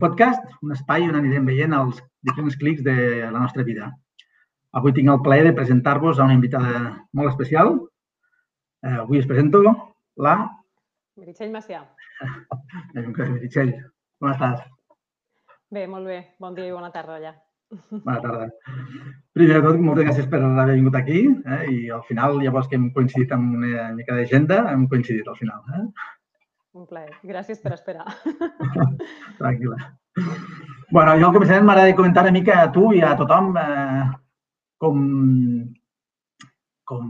podcast, un espai on anirem veient els diferents clics de la nostra vida. Avui tinc el plaer de presentar-vos a una invitada molt especial. Eh, avui us presento la... Meritxell Macià. Meritxell. Com estàs? Bé, molt bé. Bon dia i bona tarda allà. Bona tarda. Primer de tot, moltes gràcies per haver vingut aquí eh? i al final, llavors que hem coincidit amb una mica d'agenda, hem coincidit al final. Eh? Un plaer. Gràcies per esperar. Tranquil·la. bueno, jo al començament m'agrada comentar una mica a tu i a tothom eh, com, com,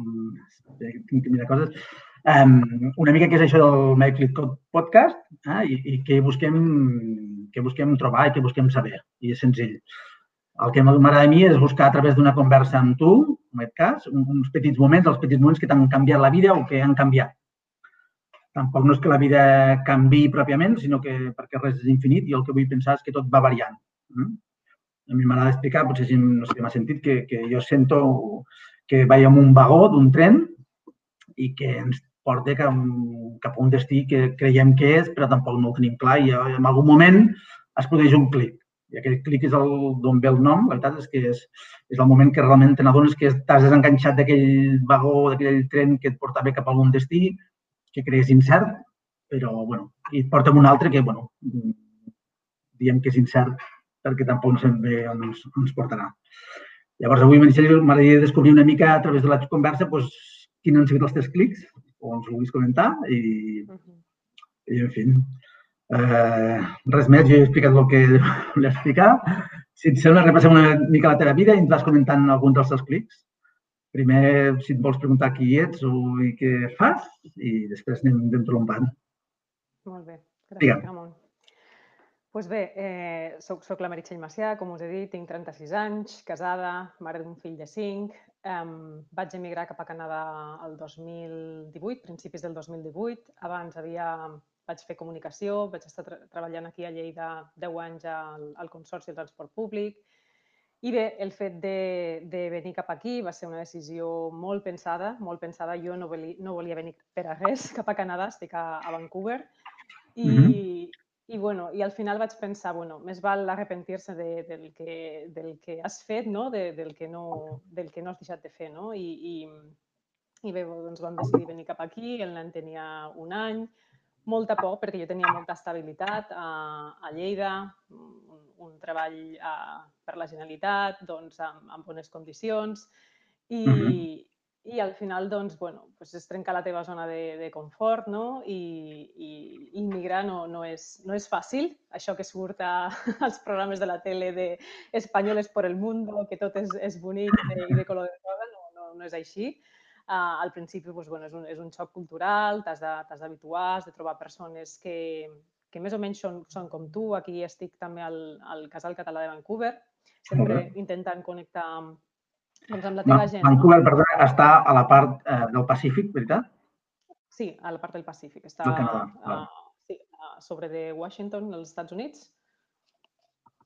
tinc que mirar coses, um, una mica què és això del Code Podcast eh, i, i què busquem, què busquem trobar i què busquem saber. I és senzill. El que m'agrada a mi és buscar a través d'una conversa amb tu, en aquest cas, uns petits moments, els petits moments que t'han canviat la vida o que han canviat tampoc no és que la vida canvi pròpiament, sinó que perquè res és infinit i el que vull pensar és que tot va variant. Mm? A mi m'agrada explicar, potser si no sé què m'ha sentit, que, que jo sento que vaig amb un vagó d'un tren i que ens porta cap, cap a un destí que creiem que és, però tampoc no ho tenim clar i en algun moment es produeix un clic. I aquell clic és d'on ve el nom, la veritat és que és, és el moment que realment te n'adones que t'has desenganxat d'aquell vagó, d'aquell tren que et portava cap a algun destí que creus incert, però, bueno, i et porta un altre que, bueno, diem que és incert perquè tampoc no sabem bé on ens, on ens portarà. Llavors, avui m'agradaria descobrir una mica a través de la conversa doncs, quins han sigut els teus clics, o ens vulguis comentar, i, uh -huh. i en fi, eh, res més, jo he explicat el que volia explicar. Si et sembla, repassem una mica la teva vida i ens vas comentant alguns dels teus clics. Primer, si et vols preguntar qui ets o i què fas, i després anem, anem trompant. Molt bé. Gràcies, Digue'm. Ramon. Doncs pues bé, eh, soc, soc la Meritxell Macià, com us he dit, tinc 36 anys, casada, mare d'un fill de 5. Um, vaig emigrar cap a Canadà el 2018, principis del 2018. Abans havia, vaig fer comunicació, vaig estar tra treballant aquí a Lleida 10 anys al, al Consorci del Transport Públic, i bé, el fet de, de venir cap aquí va ser una decisió molt pensada, molt pensada. Jo no volia, no volia venir per a res cap a Canadà, estic a, a Vancouver. I, mm -hmm. i, bueno, I al final vaig pensar, bueno, més val arrepentir-se de, del, que, del que has fet, no? De, del, que no, del que no has deixat de fer. No? I, i, i bé, doncs vam decidir venir cap aquí, el nen tenia un any, molta por perquè jo tenia molta estabilitat a, a Lleida, un, un treball a, per la Generalitat, doncs, amb, amb bones condicions i, uh -huh. i al final doncs, bueno, doncs es trenca la teva zona de, de confort no? I, i immigrar no, no, és, no és fàcil. Això que surt a, als programes de la tele de espanyoles per el mundo, que tot és, és bonic i de color de rosa, no, no, no és així Uh, al principi doncs, bueno, és, un, és un xoc cultural, t'has d'habituar, has de trobar persones que, que més o menys són, són com tu. Aquí estic també al, al Casal Català de Vancouver, sempre intentant connectar doncs, amb la teva gent. Vancouver, perdona, està a la part eh, del Pacífic, veritat? Sí, a la part del Pacífic. Està a, sí, a sobre de Washington, als Estats Units.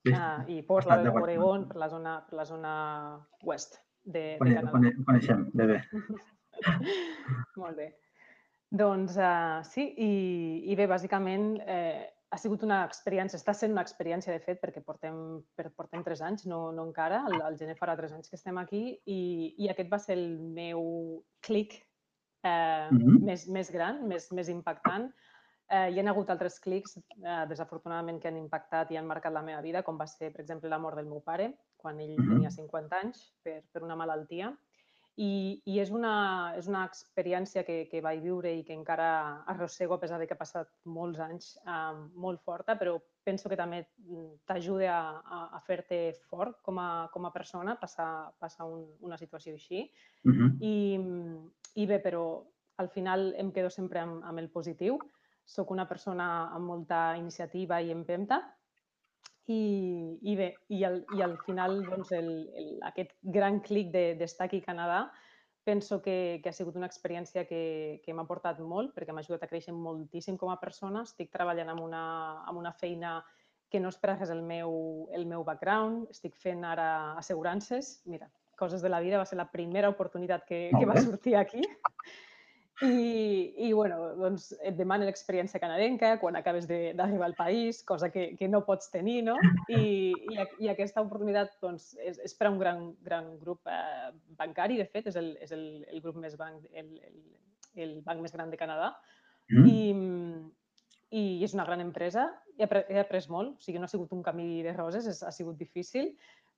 Sí. Uh, I Portland, Oregon, per la zona, per la zona oest de, de Canadà. Coneixem, bé, bé. Molt bé. Doncs uh, sí, i, i bé, bàsicament eh, ha sigut una experiència, està sent una experiència de fet perquè portem, per, portem tres anys, no, no encara, el, el gener farà tres anys que estem aquí i, i aquest va ser el meu clic eh, mm -hmm. més, més gran, més, més impactant. Eh, hi ha hagut altres clics, eh, desafortunadament, que han impactat i han marcat la meva vida, com va ser, per exemple, la mort del meu pare, quan ell mm -hmm. tenia 50 anys per, per una malaltia. I, i és, una, és una experiència que, que vaig viure i que encara arrossego, a pesar de que ha passat molts anys, eh, molt forta, però penso que també t'ajuda a, a, a fer-te fort com a, com a persona, passar, passar un, una situació així. Uh -huh. I, I bé, però al final em quedo sempre amb, amb el positiu. Soc una persona amb molta iniciativa i empenta i, i bé, i al, i al final doncs, el, el, aquest gran clic d'estar de, aquí a Canadà penso que, que ha sigut una experiència que, que m'ha portat molt perquè m'ha ajudat a créixer moltíssim com a persona. Estic treballant amb una, amb una feina que no és per res el meu, el meu background. Estic fent ara assegurances. Mira, coses de la vida, va ser la primera oportunitat que, que va sortir aquí. I, i bueno, doncs et demanen l'experiència canadenca quan acabes d'arribar al país, cosa que, que no pots tenir, no? I, i, i aquesta oportunitat doncs, és, és per a un gran, gran grup eh, bancari, de fet, és el, és el, el grup més banc, el, el, el banc més gran de Canadà. Mm. I, I és una gran empresa. He, he après molt, o sigui, no ha sigut un camí de roses, és, ha sigut difícil,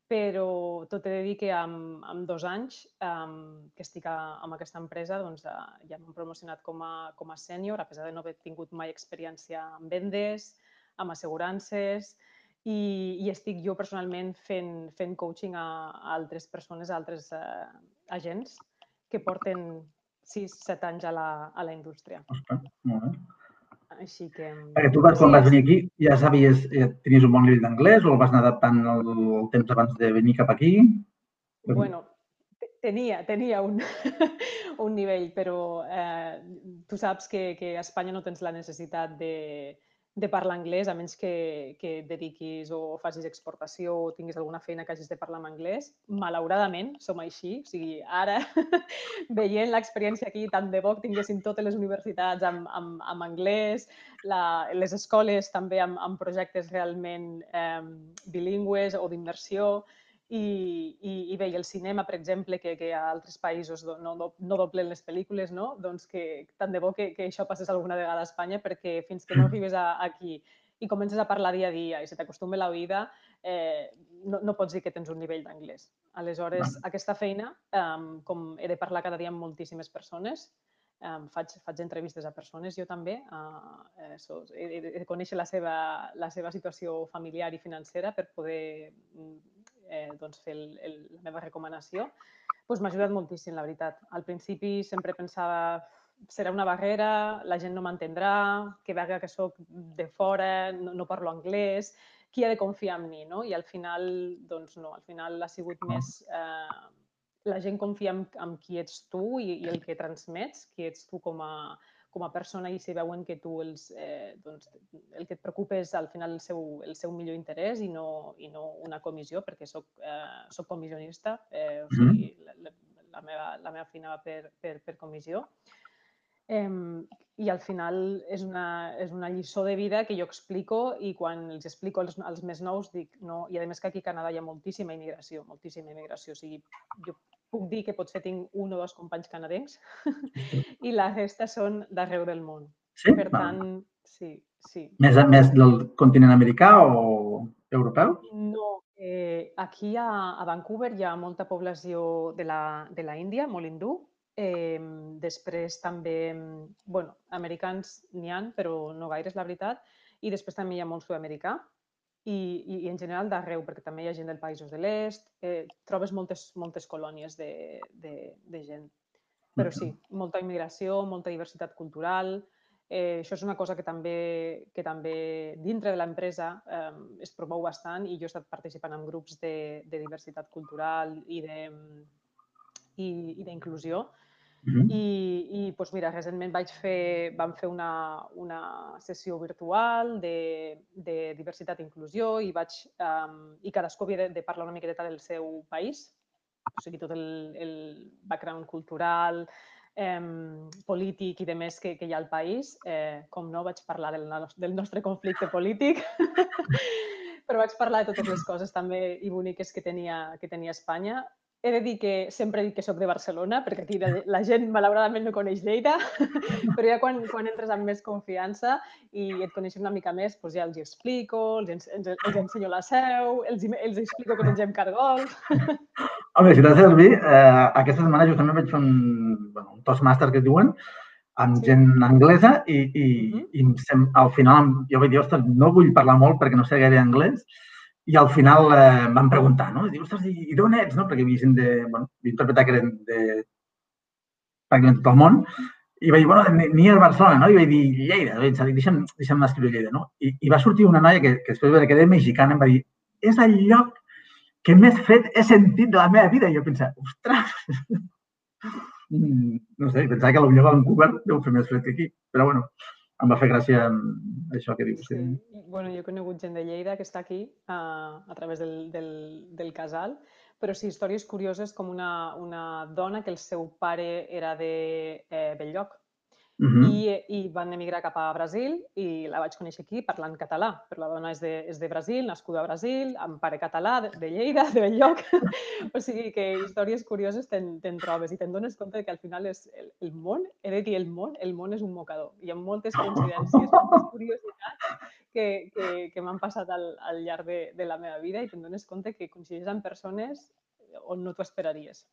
però tot he de dir que amb, amb dos anys um, que estic a, amb aquesta empresa doncs, uh, ja m'han promocionat com a, com a sènior, a pesar de no haver tingut mai experiència en vendes, amb assegurances, i, i estic jo personalment fent, fent coaching a, a altres persones, a altres uh, agents que porten 6-7 anys a la, a la indústria. Ostres, molt bé. Així que... Perquè tu, quan sí, vas venir aquí, ja sabies, ja tenies un bon nivell d'anglès o el vas anar adaptant el, el temps abans de venir cap aquí? Bueno, tenia, tenia un, un nivell, però eh, tu saps que, que a Espanya no tens la necessitat de, de parlar anglès, a menys que, que dediquis o facis exportació o tinguis alguna feina que hagis de parlar en anglès. Malauradament, som així. O sigui, ara, veient l'experiència aquí, tant de bo que tinguessin totes les universitats amb, amb, amb anglès, la, les escoles també amb, amb projectes realment eh, bilingües o d'immersió, i, i, i bé, i el cinema, per exemple, que, que a altres països no, no, no doblen les pel·lícules, no? doncs que tant de bo que, que això passés alguna vegada a Espanya, perquè fins que no mm. arribes a, aquí i comences a parlar dia a dia i se t'acostuma la vida, eh, no, no pots dir que tens un nivell d'anglès. Aleshores, aquesta feina, um, com he de parlar cada dia amb moltíssimes persones, um, faig, faig entrevistes a persones, jo també, uh, eh, so, he, he de conèixer la seva, la seva situació familiar i financera per poder mm, eh, doncs fer el, el, la meva recomanació, doncs m'ha ajudat moltíssim, la veritat. Al principi sempre pensava serà una barrera, la gent no m'entendrà, que vega que sóc de fora, no, no parlo anglès, qui ha de confiar en mi, no? I al final, doncs no, al final ha sigut més... Eh, la gent confia en, en qui ets tu i, i el que transmets, qui ets tu com a, com a persona i si veuen que tu els, eh, doncs, el que et preocupa és al final el seu, el seu millor interès i no, i no una comissió, perquè soc, eh, soc comissionista, eh, o sigui, la, la, meva, la meva feina va per, per, per comissió. Eh, I al final és una, és una lliçó de vida que jo explico i quan els explico als, als més nous dic no, i a més que aquí a Canadà hi ha moltíssima immigració, moltíssima immigració. O sigui, jo puc dir que potser tinc un o dos companys canadencs i la resta són d'arreu del món. Sí? Per tant, sí, sí. Més, més del continent americà o europeu? No, eh, aquí a, a Vancouver hi ha molta població de la, de la Índia, molt hindú. Eh, després també, bueno, americans n'hi han, però no gaire és la veritat. I després també hi ha molt sud-americà, i, i, i en general d'arreu, perquè també hi ha gent del Països de l'Est, eh, trobes moltes, moltes colònies de, de, de gent. Però sí, molta immigració, molta diversitat cultural, eh, això és una cosa que també, que també dintre de l'empresa eh, es promou bastant i jo he estat participant en grups de, de diversitat cultural i d'inclusió. Uh -huh. I, i doncs mira, recentment vaig fer, vam fer una, una sessió virtual de, de diversitat i inclusió i, vaig, um, i cadascú havia de, de parlar una miqueta del seu país, o sigui, tot el, el background cultural, eh, polític i de més que, que hi ha al país. Eh, com no, vaig parlar del, del nostre conflicte polític, però vaig parlar de totes les coses també i boniques que tenia, que tenia Espanya he de dir que sempre dic que sóc de Barcelona, perquè aquí la, la gent malauradament no coneix Lleida, però ja quan, quan entres amb més confiança i et coneixen una mica més, doncs ja els hi explico, els, els, els ensenyo la seu, els, els explico que mengem cargols. Home, si t'has de servir, eh, aquesta setmana justament vaig fer un, bueno, un Toastmaster que diuen, amb sí. gent anglesa i, i, uh -huh. i sem, al final jo vaig dir, ostres, no vull parlar molt perquè no sé gaire anglès, i al final eh, em van preguntar, no? Diu, ostres, i, i d'on ets? No? Perquè havia gent de... Bueno, interpretar que eren de pràcticament tot el món. I vaig dir, bueno, ni a Barcelona, no? I vaig dir, Lleida. Vaig dir, deixa'm, deixa'm escriure Lleida, no? I, I va sortir una noia que, que després va quedar mexicana em va dir, és el lloc que més fred he sentit de la meva vida. I jo pensava, ostres! no sé, pensava que potser a Vancouver deu fer més fred que aquí. Però bueno, em va fer gràcia això que dius. Sí. sí. Bueno, jo he conegut gent de Lleida que està aquí a, a través del, del, del casal, però sí, històries curioses com una, una dona que el seu pare era de eh, Belllloc, Uh -huh. I, i van emigrar cap a Brasil i la vaig conèixer aquí parlant català. Però la dona és de, és de Brasil, nascuda a Brasil, amb pare català, de, de Lleida, de Belllloc. o sigui que històries curioses te'n te trobes i te'n dones compte que al final és el, el món, he de dir el món, el món és un mocador. Hi ha moltes coincidències, moltes curiositats que, que, que m'han passat al, al llarg de, de la meva vida i te'n dones compte que coincideixes amb persones on no t'ho esperaries.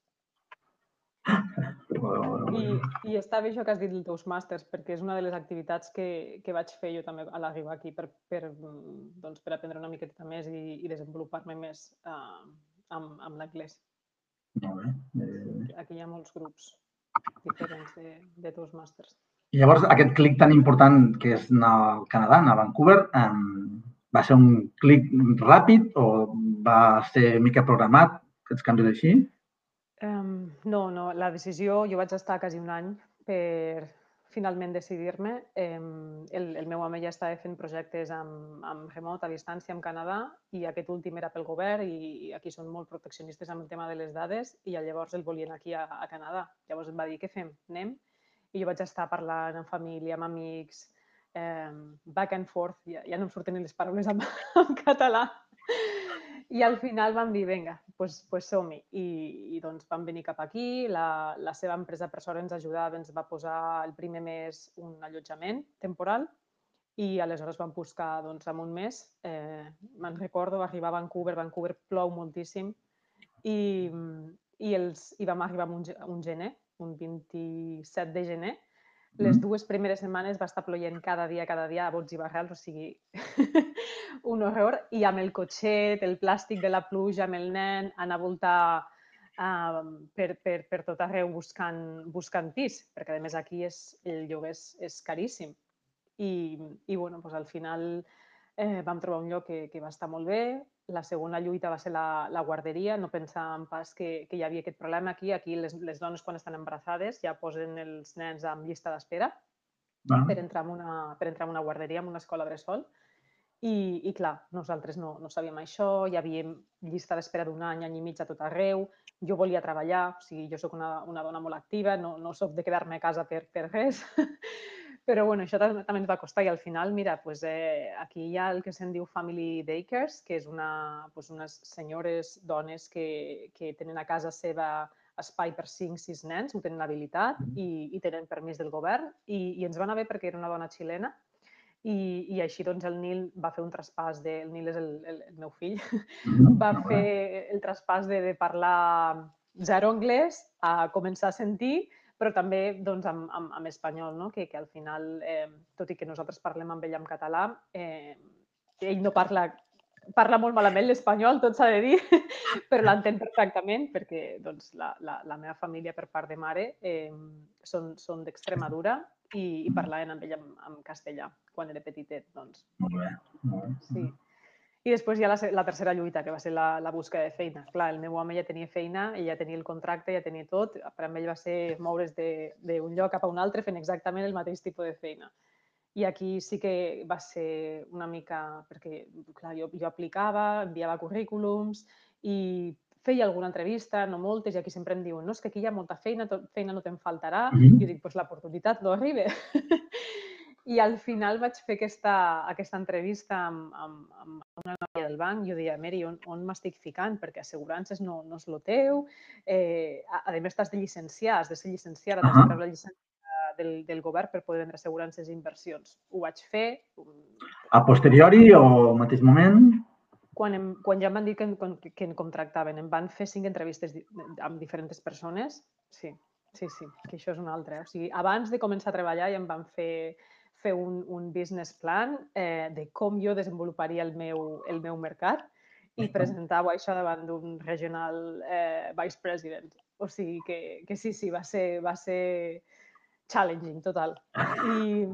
I, I està bé això que has dit dels teus màsters, perquè és una de les activitats que, que vaig fer jo també a l'arribar aquí per, per, doncs, per aprendre una miqueta més i, i desenvolupar-me més uh, amb, amb l'anglès. Molt bé. Eh... Aquí hi ha molts grups diferents de, de teus màsters. I llavors, aquest clic tan important que és anar al Canadà, anar a Vancouver, um, va ser un clic ràpid o va ser mica programat, aquests canvis així? Um, no, no, la decisió, jo vaig estar quasi un any per finalment decidir-me. Um, el, el meu home ja estava fent projectes amb, amb remot, a distància, amb Canadà, i aquest últim era pel govern i, aquí són molt proteccionistes amb el tema de les dades i llavors el volien aquí a, a Canadà. Llavors em va dir, què fem? Anem? I jo vaig estar parlant amb família, amb amics, um, back and forth, ja, ja no em surten les paraules en, en català, i al final vam dir, vinga, pues, pues som-hi. I, I doncs vam venir cap aquí, la, la seva empresa per sort ens ajudava, ens va posar el primer mes un allotjament temporal i aleshores vam buscar doncs, en un mes. Eh, Me'n recordo, va arribar a Vancouver, Vancouver plou moltíssim i, i, els, i vam arribar un, un gener, un 27 de gener, les dues primeres setmanes va estar ploient cada dia, cada dia, a bots i barrals, o sigui, un horror. I amb el cotxet, el plàstic de la pluja, amb el nen, anar a voltar uh, per, per, per tot arreu buscant, buscant pis, perquè a més aquí és, el lloguer és, és caríssim. I, i bueno, doncs al final eh, vam trobar un lloc que, que va estar molt bé, la segona lluita va ser la, la guarderia. No pensàvem pas que, que hi havia aquest problema aquí. Aquí les, les dones quan estan embarassades ja posen els nens en llista d'espera ah. per, entrar en una, per entrar en una guarderia, en una escola bressol. I, I clar, nosaltres no, no sabíem això, hi havia llista d'espera d'un any, any i mig a tot arreu. Jo volia treballar, o sigui, jo sóc una, una dona molt activa, no, no sóc de quedar-me a casa per, per res. Però bueno, això també, també ens va costar i al final, mira, pues, eh, aquí hi ha el que se'n diu Family Daycares, que és una, pues, unes senyores, dones que, que tenen a casa seva espai per 5-6 nens, ho tenen habilitat i, i tenen permís del govern i, i ens va anar bé perquè era una dona xilena i, i així doncs el Nil va fer un traspàs de... El Nil és el, el, el meu fill. va fer el traspàs de, de parlar zero anglès a començar a sentir però també doncs, amb, amb, amb espanyol, no? que, que al final, eh, tot i que nosaltres parlem amb ell en català, eh, ell no parla parla molt malament l'espanyol, tot s'ha de dir, però l'entén perfectament perquè doncs, la, la, la meva família per part de mare eh, són, són d'Extremadura i, i parlaven amb ell en, en castellà quan era petitet. Doncs. Molt bé. Sí. I després hi ha la, la tercera lluita, que va ser la, la busca de feina. Clar, el meu home ja tenia feina, ell ja tenia el contracte, ja tenia tot. Per a ell va ser moure's d'un lloc cap a un altre fent exactament el mateix tipus de feina. I aquí sí que va ser una mica... Perquè, clar, jo, jo aplicava, enviava currículums i feia alguna entrevista, no moltes, i aquí sempre em diuen no, és que aquí hi ha molta feina, tot, feina no te'n faltarà. Mm -hmm. I jo dic, doncs l'oportunitat no arriba. I al final vaig fer aquesta, aquesta entrevista amb, amb, amb una noia del banc. Jo deia, Mary, on, on m'estic ficant? Perquè assegurances no, no és el teu. Eh, a, a més, t'has de llicenciar, has de ser llicenciada, uh -huh. t'has de treure la llicència del, del govern per poder vendre assegurances i inversions. Ho vaig fer. A posteriori o al mateix moment? Quan, em, quan ja em van dir que, que, que em contractaven, em van fer cinc entrevistes amb diferents persones. Sí, sí, sí, que això és una altra. O sigui, abans de començar a treballar ja em van fer fer un, un business plan eh, de com jo desenvoluparia el meu, el meu mercat i presentar-ho això davant d'un regional eh, vice president. O sigui que, que sí, sí, va ser, va ser challenging total. I,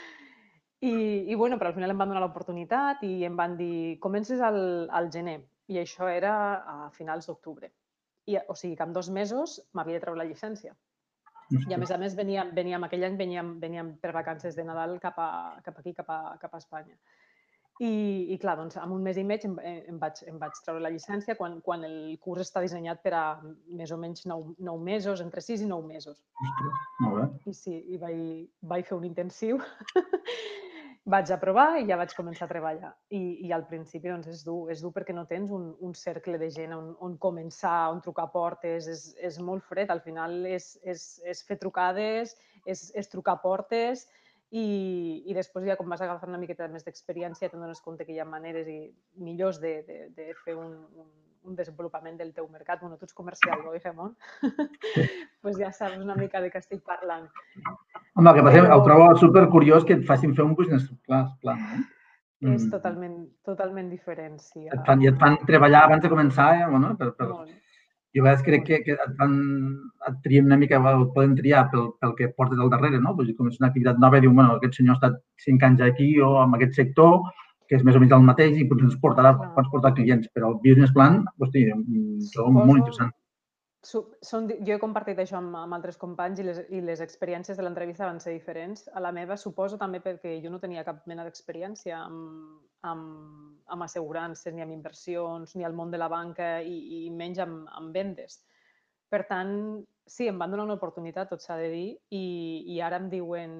i, i bueno, però al final em van donar l'oportunitat i em van dir comences al, al gener i això era a finals d'octubre. I, o sigui que en dos mesos m'havia de treure la llicència. I a més a més veníem, veníem aquell any veníem, veníem per vacances de Nadal cap, a, cap aquí, cap a, cap a Espanya. I, i clar, doncs, en un mes i mig em, em, vaig, em vaig treure la llicència quan, quan el curs està dissenyat per a més o menys 9, 9 mesos, entre 6 i 9 mesos. Ostres, molt bé. I sí, i vaig, vaig fer un intensiu. vaig aprovar i ja vaig començar a treballar. I, i al principi doncs, és dur, és dur perquè no tens un, un cercle de gent on, on començar, on trucar portes, és, és molt fred. Al final és, és, és fer trucades, és, és trucar portes, i, i després ja quan vas agafar una miqueta més d'experiència te'n dones compte que hi ha maneres i millors de, de, de fer un, un, un desenvolupament del teu mercat. Bueno, tu ets comercial, oi? Sí. pues ja saps una mica de què estic parlant. Home, el que passa, Però... el trobo super curiós que et facin fer un business plan, no? És mm. totalment, totalment diferent, sí. Et fan, I et fan treballar abans de començar, eh? bueno, per, per, Molt jo a vegades crec que, que et, fan, et trien una mica, el poden triar pel, pel que portes al darrere, no? Pues, com és una activitat nova, diu, bueno, aquest senyor ha estat cinc anys aquí o en aquest sector, que és més o menys el mateix i potser ens portarà, pots portar clients, però el business plan, hosti, trobo molt interessant. Són, jo he compartit això amb, amb altres companys i les, i les experiències de l'entrevista van ser diferents. A la meva suposo també perquè jo no tenia cap mena d'experiència amb, amb, amb assegurances, ni amb inversions, ni al món de la banca i, i menys amb, amb vendes. Per tant, sí, em van donar una oportunitat, tot s'ha de dir, i, i ara em diuen,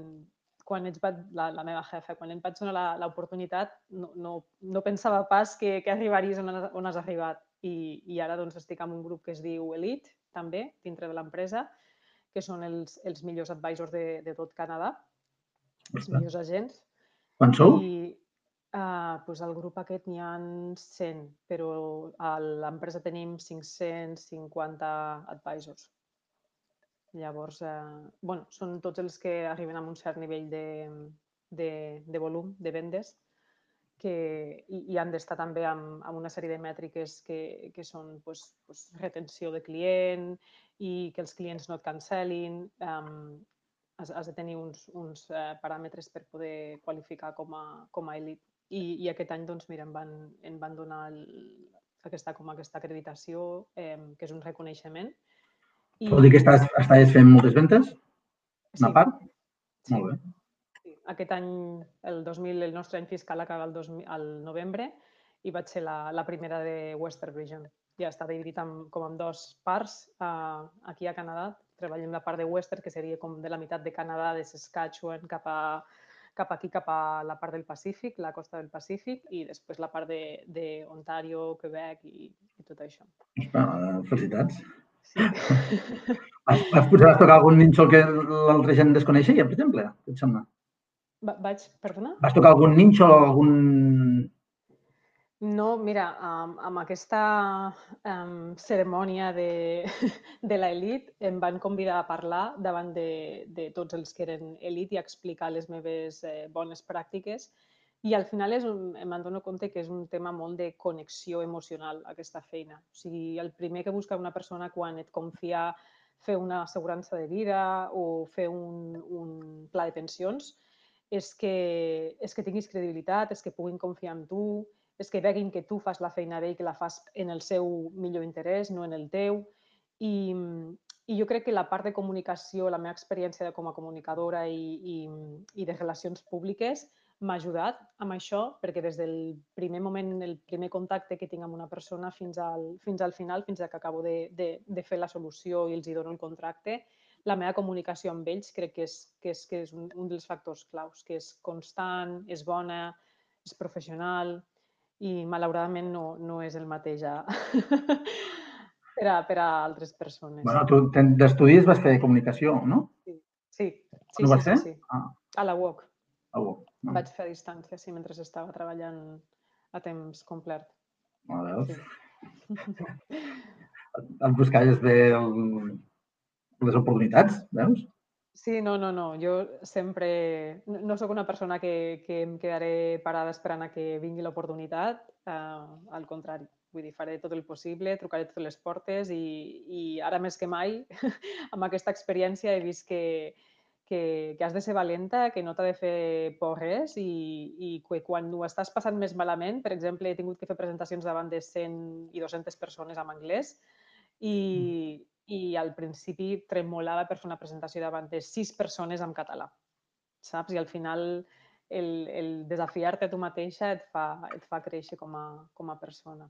quan ets la, la meva jefa, quan em vaig donar l'oportunitat, no, no, no pensava pas que, que arribaries on, on has arribat i, i ara doncs, estic amb un grup que es diu Elite, també, dintre de l'empresa, que són els, els millors advisors de, de tot Canadà, els millors agents. Quan sou? I uh, doncs el grup aquest n'hi ha 100, però a l'empresa tenim 550 advisors. Llavors, eh, bueno, són tots els que arriben a un cert nivell de, de, de volum, de vendes, que, i, i han d'estar també amb, amb una sèrie de mètriques que, que són pues, pues, retenció de client i que els clients no et cancel·lin. Um, has, has de tenir uns, uns uh, paràmetres per poder qualificar com a, com a elit. I, I aquest any, doncs, mira, em van, em van donar el, aquesta, com aquesta acreditació, eh, que és un reconeixement. I... Vol dir que estàs, estàs fent moltes ventes? Una sí. part? Sí. Molt bé aquest any, el 2000, el nostre any fiscal acaba el, 2000, el novembre i vaig ser la, la primera de Western Region. Ja està dividit en, com en dos parts. Uh, aquí a Canadà treballem la part de Western, que seria com de la meitat de Canadà, de Saskatchewan, cap a, cap aquí, cap a la part del Pacífic, la costa del Pacífic, i després la part de, de Ontario, Quebec i, i tot això. Ah, felicitats. Sí. Has, has, has tocar algun nínxol que l'altra gent desconeixia, per exemple? Què et sembla? Va, vaig, perdona? Vas tocar algun ninxo o algun... No, mira, amb, amb aquesta um, cerimònia de, de l'elit em van convidar a parlar davant de, de tots els que eren elit i a explicar les meves eh, bones pràctiques. I al final és un, em dono compte que és un tema molt de connexió emocional, aquesta feina. O sigui, el primer que busca una persona quan et confia fer una assegurança de vida o fer un, un pla de pensions és que, és que tinguis credibilitat, és que puguin confiar en tu, és que veguin que tu fas la feina bé i que la fas en el seu millor interès, no en el teu. I, i jo crec que la part de comunicació, la meva experiència com a comunicadora i, i, i de relacions públiques m'ha ajudat amb això, perquè des del primer moment, el primer contacte que tinc amb una persona fins al, fins al final, fins a que acabo de, de, de fer la solució i els hi dono el contracte, la meva comunicació amb ells crec que és, que és, que és un, un dels factors claus, que és constant, és bona, és professional i malauradament no, no és el mateix a... per, a, per a altres persones. Bueno, tu d'estudis vas fer comunicació, no? Sí, sí. sí, no sí, vas fer? Sí, sí. Ah. A la UOC. A UOC. No. Vaig fer a distància, sí, mentre estava treballant a temps complet. A veure. Sí. Et buscaves bé el, les oportunitats, veus? Sí, no, no, no. Jo sempre... No sóc una persona que, que em quedaré parada esperant a que vingui l'oportunitat. Uh, al contrari, vull dir, faré tot el possible, trucaré totes les portes i, i ara més que mai, amb aquesta experiència he vist que, que, que has de ser valenta, que no t'ha de fer por res i, i que quan ho estàs passant més malament, per exemple, he tingut que fer presentacions davant de 100 i 200 persones en anglès i, mm i al principi tremolava per fer una presentació davant de sis persones en català, saps? I al final el, el desafiar-te a tu mateixa et fa, et fa créixer com a, com a persona.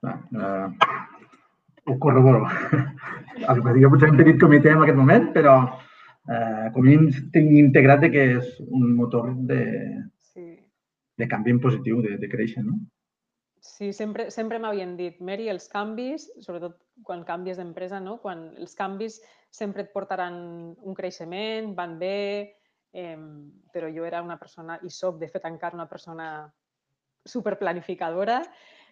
Uh, ho corroboro. Jo potser un petit comitè en aquest moment, però eh, com a mínim tinc integrat que és un motor de, sí. de canvi en positiu, de, de créixer, no? Sí, sempre, sempre m'havien dit, Mary, els canvis, sobretot quan canvies d'empresa, no? quan els canvis sempre et portaran un creixement, van bé, eh, però jo era una persona, i soc de fet encara una persona superplanificadora,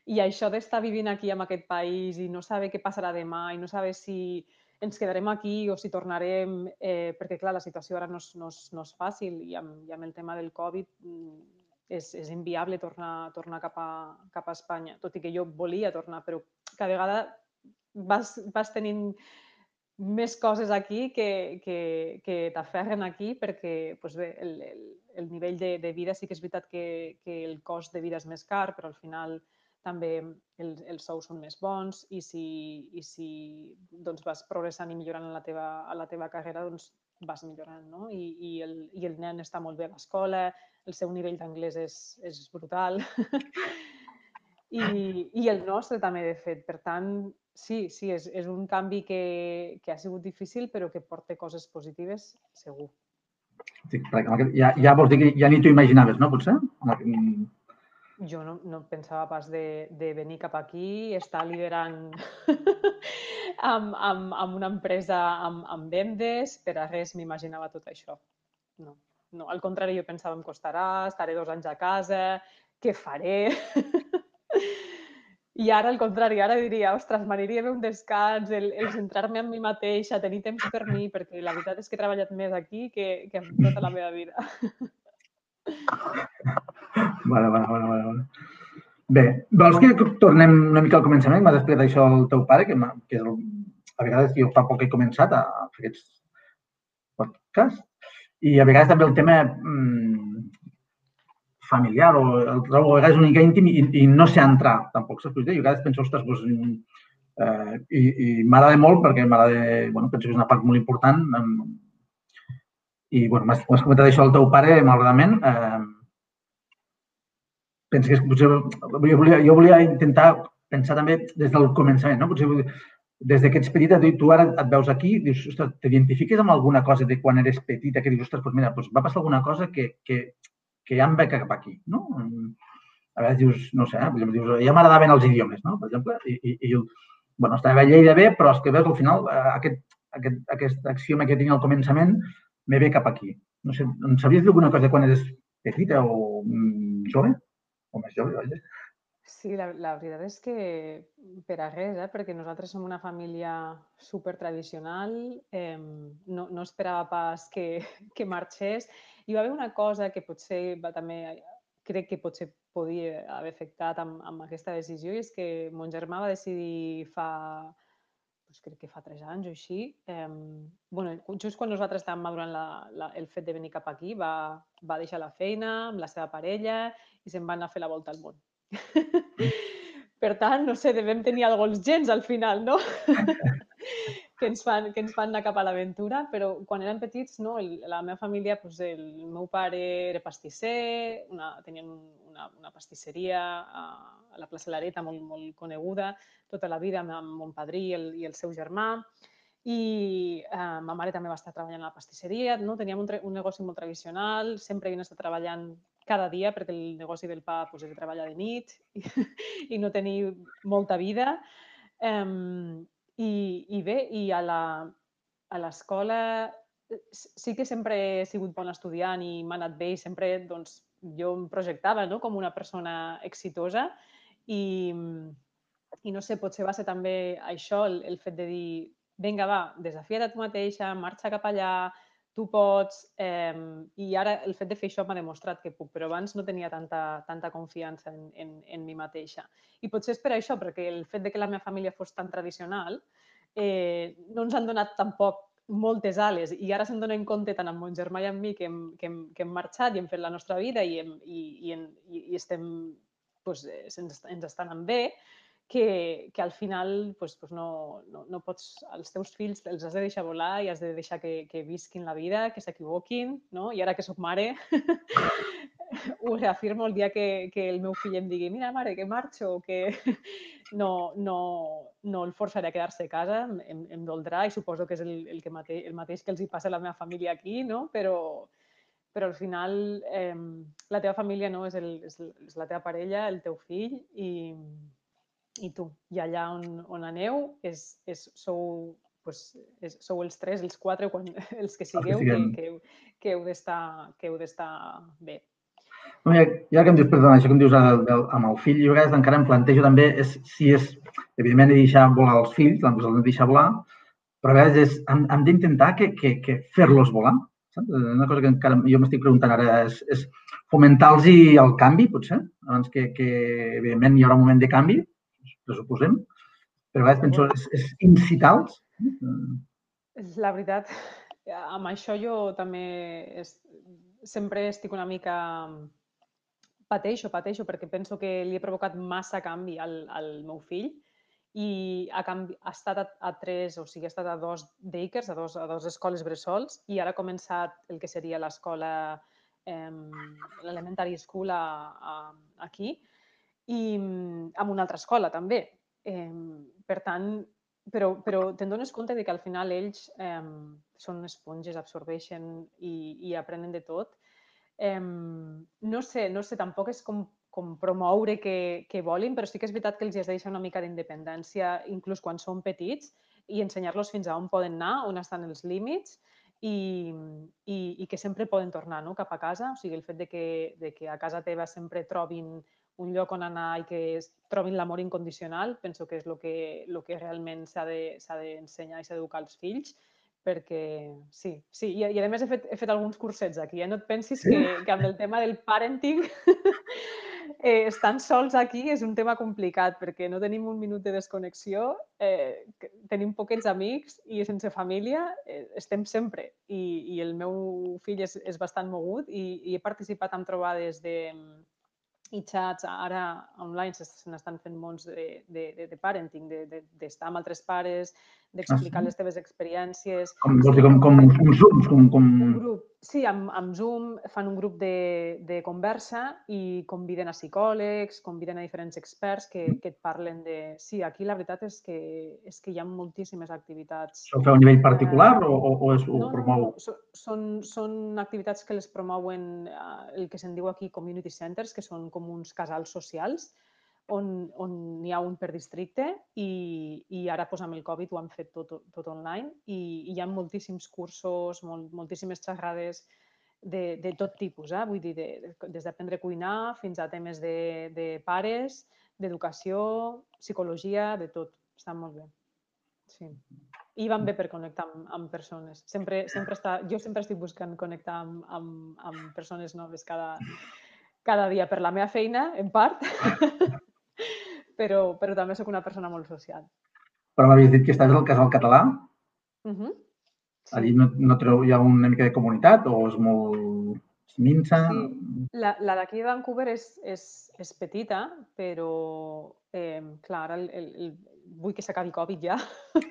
i això d'estar vivint aquí en aquest país i no saber què passarà demà i no saber si ens quedarem aquí o si tornarem, eh, perquè clar, la situació ara no és, no és, no és fàcil i amb, i amb el tema del Covid mm, és, és inviable tornar, tornar cap, a, cap a Espanya, tot i que jo volia tornar, però cada vegada vas, vas tenint més coses aquí que, que, que t'aferren aquí perquè doncs bé, el, el, el nivell de, de vida sí que és veritat que, que el cost de vida és més car, però al final també els, els sous són més bons i si, i si doncs, vas progressant i millorant en la teva, a la teva carrera, doncs vas millorant, no? I, i, el, i el nen està molt bé a l'escola, el seu nivell d'anglès és, és brutal. I, I el nostre també, de fet. Per tant, sí, sí, és, és un canvi que, que ha sigut difícil, però que porta coses positives, segur. Sí, ja, ja vols dir que ja ni t'ho imaginaves, no, potser? Jo no, no pensava pas de, de venir cap aquí, estar liderant amb, amb, amb una empresa amb, amb vendes, per a res m'imaginava tot això. No, no, al contrari, jo pensava em costarà, estaré dos anys a casa, què faré? I ara, al contrari, ara diria, ostres, m'aniria bé un descans, el, el centrar-me en mi mateixa, tenir temps per mi, perquè la veritat és que he treballat més aquí que, que en tota la meva vida. Vale, vale, vale, vale. Bé, vols que tornem una mica al començament? M'ha explicat això el teu pare, que, que a vegades jo fa poc he començat a fer aquests podcasts, i a vegades també el tema mm, familiar o el trobo a vegades una mica íntim i, i no sé entrar tampoc, saps? I a vegades penso, ostres, doncs, eh, i, i m'agrada molt perquè m'agrada, bueno, penso que és una part molt important. I, bueno, m'has comentat això al teu pare, malauradament. Eh, penso que potser jo volia, jo volia intentar pensar també des del començament, no? Potser des que ets petita, tu ara et veus aquí, dius, ostres, t'identifiques amb alguna cosa de quan eres petita, que dius, ostres, doncs mira, doncs va passar alguna cosa que, que, que ja em ve cap aquí, no? A vegades dius, no sé, eh? dius, ja m'agradaven els idiomes, no? Per exemple, i, i, i bueno, estava a Lleida bé, però és que veus al final eh, aquest, aquest, aquest axioma que tinc al començament me ve cap aquí. No sé, em sabries dir alguna cosa de quan eres petita o mm, o més jove, vaja. Sí, la, la veritat és que per a res, eh? perquè nosaltres som una família super tradicional, eh, no, no esperava pas que, que marxés. Hi va haver una cosa que potser va també, crec que potser podia haver afectat amb, amb aquesta decisió i és que mon germà va decidir fa doncs crec que fa tres anys o així. Eh, bueno, just quan nosaltres estàvem madurant la, la, el fet de venir cap aquí, va, va deixar la feina amb la seva parella i se'n va anar a fer la volta al món. per tant, no sé, devem tenir alguns gens al final, no? que, ens fan, que ens fan anar cap a l'aventura, però quan eren petits, no, el, la meva família, doncs, el meu pare era pastisser, una, tenien una, una pastisseria a, a la plaça Lareta molt, molt coneguda tota la vida amb, mon padrí i el, i el seu germà. I eh, ma mare també va estar treballant a la pastisseria, no? teníem un, un negoci molt tradicional, sempre havien estat treballant cada dia perquè el negoci del pa pues, és de treballar de nit i, i no tenir molta vida. Um, i, I bé, i a l'escola eh, sí que sempre he sigut bon estudiant i m'ha anat bé i sempre doncs, jo em projectava no? com una persona exitosa i, i no sé, potser va ser també això, el, el fet de dir, vinga, va, desafia't a tu mateixa, marxa cap allà, tu pots... Eh, I ara el fet de fer això m'ha demostrat que puc, però abans no tenia tanta, tanta confiança en, en, en mi mateixa. I potser és per això, perquè el fet de que la meva família fos tan tradicional eh, no ens han donat tampoc moltes ales i ara se'n donen compte tant amb mon germà i amb mi que hem, que hem, que hem marxat i hem fet la nostra vida i, hem, i, i, i, i estem, doncs, ens, ens estan en bé, que, que al final pues, pues no, no, no pots, els teus fills els has de deixar volar i has de deixar que, que visquin la vida, que s'equivoquin, no? I ara que sóc mare, ho reafirmo el dia que, que el meu fill em digui mira, mare, que marxo, que no, no, no el forçaré a quedar-se a casa, em, em doldrà i suposo que és el, el, que mate, el mateix que els hi passa a la meva família aquí, no? però, però al final eh, la teva família no? és, el, és, és la teva parella, el teu fill i, i tu. I allà on, on aneu és, és, sou pues, és, sou els tres, els quatre, quan, els que sigueu, que, que, que heu d'estar bé. No, ja, ja que em dius, perdona, això que em dius el, el, amb el fill, jo a vegades encara em plantejo també és, si és, evidentment, he de deixar volar els fills, doncs els de deixar volar, però a vegades és, hem, hem d'intentar que, que, que fer-los volar. Saps? Una cosa que encara jo m'estic preguntant ara és, és fomentar-los el canvi, potser, abans que, que, evidentment, hi haurà un moment de canvi, pressuposem, però a vegades penso, és, és incitar-los la veritat, amb això jo també és, sempre estic una mica... Pateixo, pateixo, perquè penso que li he provocat massa canvi al, al meu fill i ha, canvi, ha estat a, a tres, o sigui, ha estat a dos daycares, a dos, a dos escoles bressols, i ara ha començat el que seria l'escola, eh, l'elementary school a, a, aquí, i amb una altra escola també. Eh, per tant, però, però te'n dones compte de que al final ells eh, són esponges, absorbeixen i, i aprenen de tot. Eh, no sé, no sé, tampoc és com, com promoure que, que volin, però sí que és veritat que els has de deixar una mica d'independència, inclús quan són petits, i ensenyar-los fins a on poden anar, on estan els límits i, i, i que sempre poden tornar no? cap a casa. O sigui, el fet de que, de que a casa teva sempre trobin un lloc on anar i que trobin l'amor incondicional, penso que és el que, el que realment s'ha d'ensenyar de, i s'ha d'educar als fills, perquè sí, sí. I, i a més he fet, he fet alguns cursets aquí, eh? no et pensis que, que amb el tema del parenting eh, estan sols aquí és un tema complicat perquè no tenim un minut de desconnexió, eh, tenim poquets amics i sense família eh, estem sempre. I, I el meu fill és, és bastant mogut i, i he participat en trobades de, i xats, ara online se n'estan fent molts de, de, de, de parenting, d'estar de, de, amb altres pares, d'explicar ah, sí? les teves experiències. Com, sí, com, com, com Zoom? Com, com... Un grup, sí, amb, amb Zoom fan un grup de, de conversa i conviden a psicòlegs, conviden a diferents experts que, que et parlen de... Sí, aquí la veritat és que, és que hi ha moltíssimes activitats. Ho feu a nivell particular o, o, o és, ho no, promou? No, són, són activitats que les promouen eh, el que se'n diu aquí community centers, que són com uns casals socials, on, on n'hi ha un per districte i, i ara pues, amb el Covid ho han fet tot, tot online i, i hi ha moltíssims cursos, molt, moltíssimes xerrades de, de tot tipus, eh? vull dir, de, de, des d'aprendre a cuinar fins a temes de, de pares, d'educació, psicologia, de tot. Està molt bé. Sí. I van bé per connectar amb, amb persones. Sempre, sempre està, jo sempre estic buscant connectar amb, amb, amb persones noves cada, cada dia per la meva feina, en part, però, però també sóc una persona molt social. Però m'havies dit que estàs al casal català? Uh -huh. sí. Allí no, no treu, hi ha una mica de comunitat o és molt minsa? Sí. La, la d'aquí de Vancouver és, és, és petita, però eh, clar, ara el, el, el, vull que s'acabi Covid ja.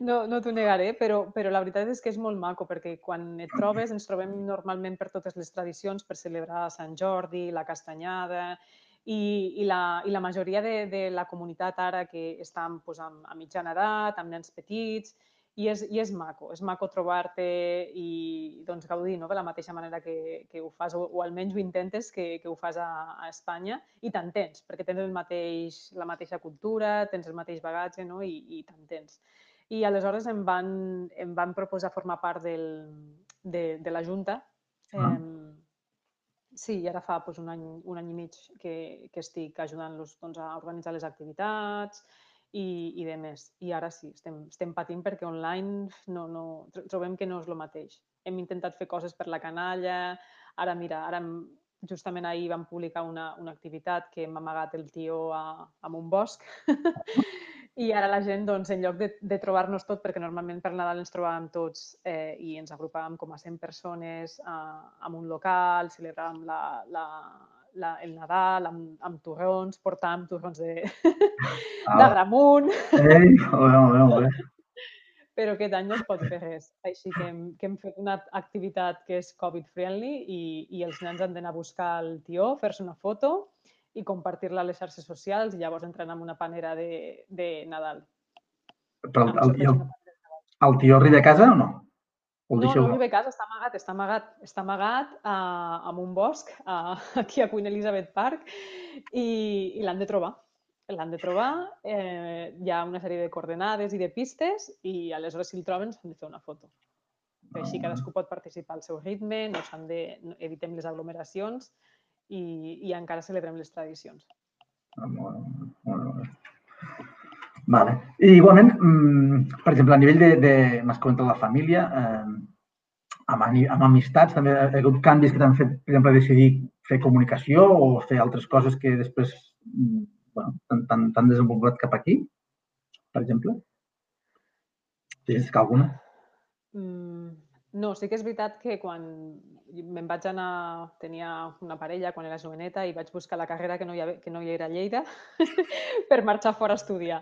no no t'ho negaré, però, però la veritat és que és molt maco, perquè quan et trobes, ens trobem normalment per totes les tradicions, per celebrar Sant Jordi, la castanyada, i, i, la, i la majoria de, de la comunitat ara que estan pues, amb, a mitjana edat, amb nens petits, i és, i és maco, és maco trobar-te i doncs, gaudir no? de la mateixa manera que, que ho fas, o, o almenys ho intentes que, que ho fas a, a Espanya, i t'entens, perquè tens el mateix, la mateixa cultura, tens el mateix bagatge no? i, i t'entens. I aleshores em van, em van proposar formar part del, de, de la Junta, ah. Sí, ara fa doncs, un, any, un any i mig que, que estic ajudant-los doncs, a organitzar les activitats i, i de més. I ara sí, estem, estem patint perquè online no, no, trobem que no és el mateix. Hem intentat fer coses per la canalla, ara mira, ara justament ahir vam publicar una, una activitat que hem amagat el tio a, a un bosc I ara la gent, doncs, en lloc de, de trobar-nos tot, perquè normalment per Nadal ens trobàvem tots eh, i ens agrupàvem com a 100 persones eh, en un local, celebràvem la, la, la, el Nadal amb, amb torrons, portàvem torrons de, ah. de gramunt. Ei, oh, oh, oh, però aquest any no es pot fer res. Així que hem, que hem fet una activitat que és Covid-friendly i, i els nens han d'anar a buscar el tió, fer-se una foto i compartir-la a les xarxes socials i llavors entren en una panera de, de Nadal. Però el, el, el, el tió arriba a casa o no? no, no arriba a casa, està amagat, està amagat, està amagat uh, en un bosc uh, aquí a Queen Elizabeth Park i, i l'han de trobar l'han de trobar, eh, hi ha una sèrie de coordenades i de pistes i aleshores si el troben s'han de fer una foto. Així cadascú pot participar al seu ritme, no s'han de... evitem les aglomeracions i, i encara celebrem les tradicions. Ah, molt, molt, molt. Vale. I igualment, mm, per exemple, a nivell de, de m'has comentat la família, eh, amb, amb amistats també ha hagut canvis que t'han fet, per exemple, decidir fer comunicació o fer altres coses que després mm, bueno, t'han desenvolupat cap aquí, per exemple? Tens alguna? Mm, no, sí que és veritat que quan me'n vaig anar, tenia una parella quan era joveneta i vaig buscar la carrera que no hi, havia, que no hi era a Lleida per marxar fora a estudiar.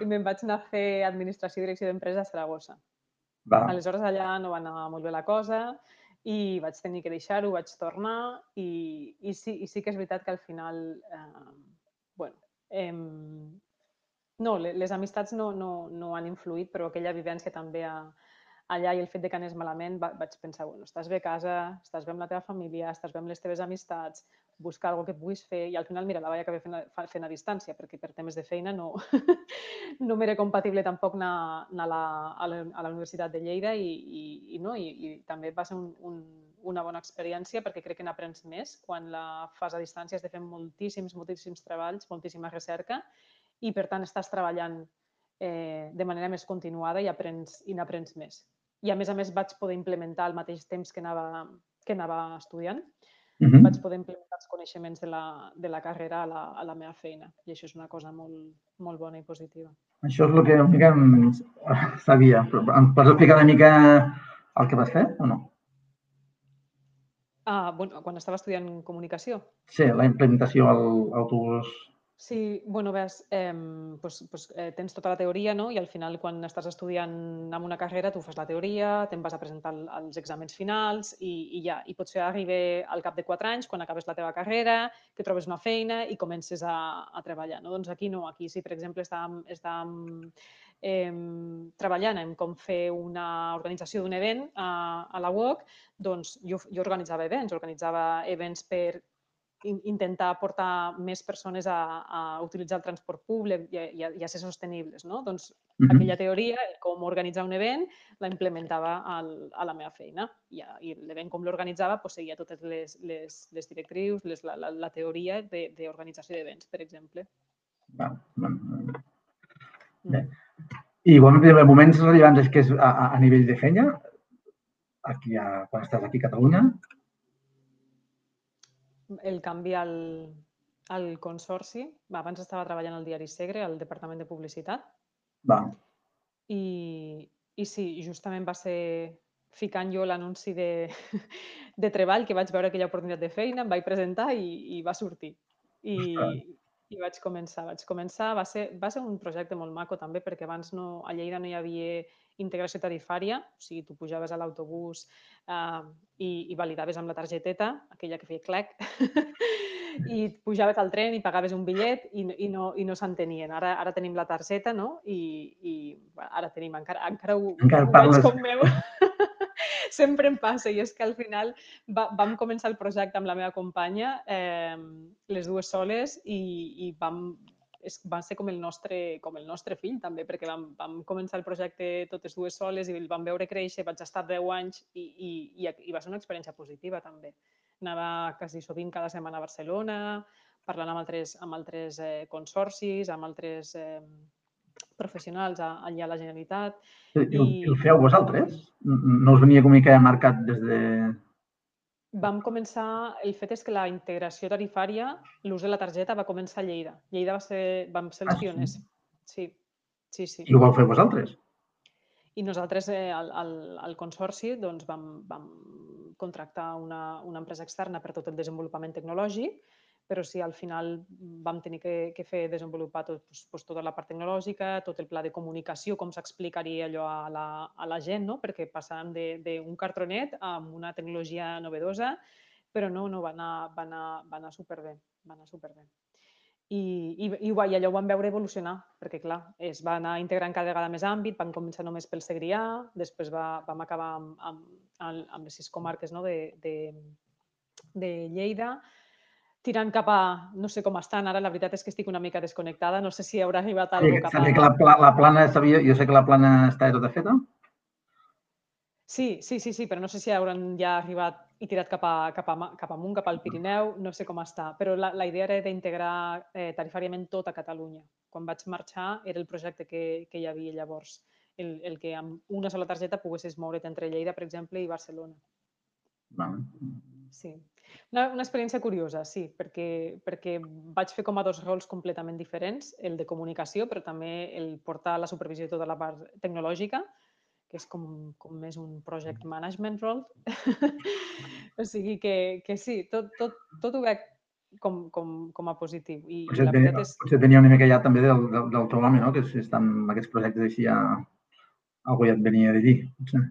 I me'n vaig anar a fer Administració i Direcció d'Empresa a Saragossa. Va. Aleshores allà no va anar molt bé la cosa i vaig tenir que deixar-ho, vaig tornar i, i, sí, i sí que és veritat que al final eh, bueno, Eh, no, les amistats no, no, no han influït, però aquella vivència també a, allà i el fet de que anés malament, va, vaig pensar, bueno, estàs bé a casa, estàs bé amb la teva família, estàs bé amb les teves amistats, buscar alguna que puguis fer i al final, mira, la vaig acabar fent a, fent a distància perquè per temes de feina no, no m'era compatible tampoc anar, anar a, la, a, la, a la Universitat de Lleida i, i, i, no, i, i també va ser un, un, una bona experiència perquè crec que n'aprens més. Quan la fas a distància has de fer moltíssims, moltíssims treballs, moltíssima recerca i, per tant, estàs treballant eh, de manera més continuada i aprens i n'aprens més. I, a més a més, vaig poder implementar al mateix temps que anava, que anava estudiant. Uh -huh. Vaig poder implementar els coneixements de la, de la carrera a la, a la meva feina. I això és una cosa molt, molt bona i positiva. Això és el que una mica sabia. Però em pots explicar una mica el que vas fer o no? Ah, bueno, quan estava estudiant comunicació. Sí, la implementació al autobús. Sí, bueno, ves, eh, pues, pues, eh, tens tota la teoria, no? I al final, quan estàs estudiant en una carrera, tu fas la teoria, te'n vas a presentar els exàmens finals i, i ja. I potser arribi al cap de quatre anys, quan acabes la teva carrera, que trobes una feina i comences a, a treballar, no? Doncs aquí no. Aquí sí, per exemple, estàvem, estàvem eh, treballant en com fer una organització d'un event a, a la UOC, doncs jo, jo organitzava events, organitzava events per intentar portar més persones a, a utilitzar el transport públic i a, i a, i a ser sostenibles. No? Doncs uh -huh. aquella teoria, com organitzar un event, la implementava al, a la meva feina. I, i l'event com l'organitzava doncs, seguia totes les, les, les directrius, les, la, la, la teoria d'organització de, d'events, per exemple. Va, va. Bé. I en moments rellevants és que és a, a nivell de feina, aquí a, quan estàs aquí a Catalunya? El canvi al, al consorci. Abans estava treballant al diari Segre, al Departament de Publicitat. Va. I, i sí, justament va ser ficant jo l'anunci de, de treball que vaig veure aquella oportunitat de feina, em vaig presentar i, i va sortir. I, i vaig començar, vaig començar. Va ser, va ser un projecte molt maco també perquè abans no, a Lleida no hi havia integració tarifària, o sigui, tu pujaves a l'autobús eh, i, i validaves amb la targeteta, aquella que feia clec, i pujaves al tren i pagaves un bitllet i, i no, i no s'entenien. Ara, ara tenim la targeta, no? I, i ara tenim, encara, encara ho, encara ho veig com meu. sempre em passa i és que al final va, vam començar el projecte amb la meva companya, eh, les dues soles, i, i vam, és, va ser com el, nostre, com el nostre fill també, perquè vam, vam començar el projecte totes dues soles i el vam veure créixer, vaig estar 10 anys i, i, i, i va ser una experiència positiva també. Anava quasi sovint cada setmana a Barcelona, parlant amb altres, amb altres eh, consorcis, amb altres eh, professionals allà a la Generalitat. I, i... el feu vosaltres? No us venia com mica marcat des de... Vam començar, el fet és que la integració tarifària, l'ús de la targeta va començar a Lleida. Lleida va ser, vam ser els ah, pioners. Sí, sí, sí. I ho vau fer vosaltres? I nosaltres, eh, al, al, al consorci, doncs vam, vam contractar una, una empresa externa per tot el desenvolupament tecnològic però sí, al final vam tenir que, que fer desenvolupar tot, doncs, doncs, tota la part tecnològica, tot el pla de comunicació, com s'explicaria allò a la, a la gent, no? perquè passàvem d'un cartronet a una tecnologia novedosa, però no, no, va anar, va anar, va anar superbé, va anar superbé. I, i, i, i allò ho vam veure evolucionar, perquè clar, es va anar integrant cada vegada més àmbit, van començar només pel Segrià, després va, vam acabar amb, amb, amb les sis comarques no? de, de, de Lleida, tirant cap a... No sé com estan ara, la veritat és que estic una mica desconnectada, no sé si haurà arribat alguna sí, cap a... Que la, la plana, sabia, jo sé que la plana està tota feta. Sí, sí, sí, sí, però no sé si hauran ja arribat i tirat cap, a, cap, a, cap amunt, cap al Pirineu, no sé com està. Però la, la idea era d'integrar eh, tarifàriament tot a Catalunya. Quan vaig marxar era el projecte que, que hi havia llavors, el, el que amb una sola targeta poguessis moure't entre Lleida, per exemple, i Barcelona. Vale. Sí. Una, una experiència curiosa, sí, perquè, perquè vaig fer com a dos rols completament diferents, el de comunicació, però també el portar la supervisió de tota la part tecnològica, que és com, com més un project management role. o sigui que, que sí, tot, tot, tot ho veig com, com, com a positiu. I, potser, la tenia, és... potser tenia una mica ja també del, del, del teu home, no? que estan aquests projectes així ja algú ja et venia d'allí. Potser.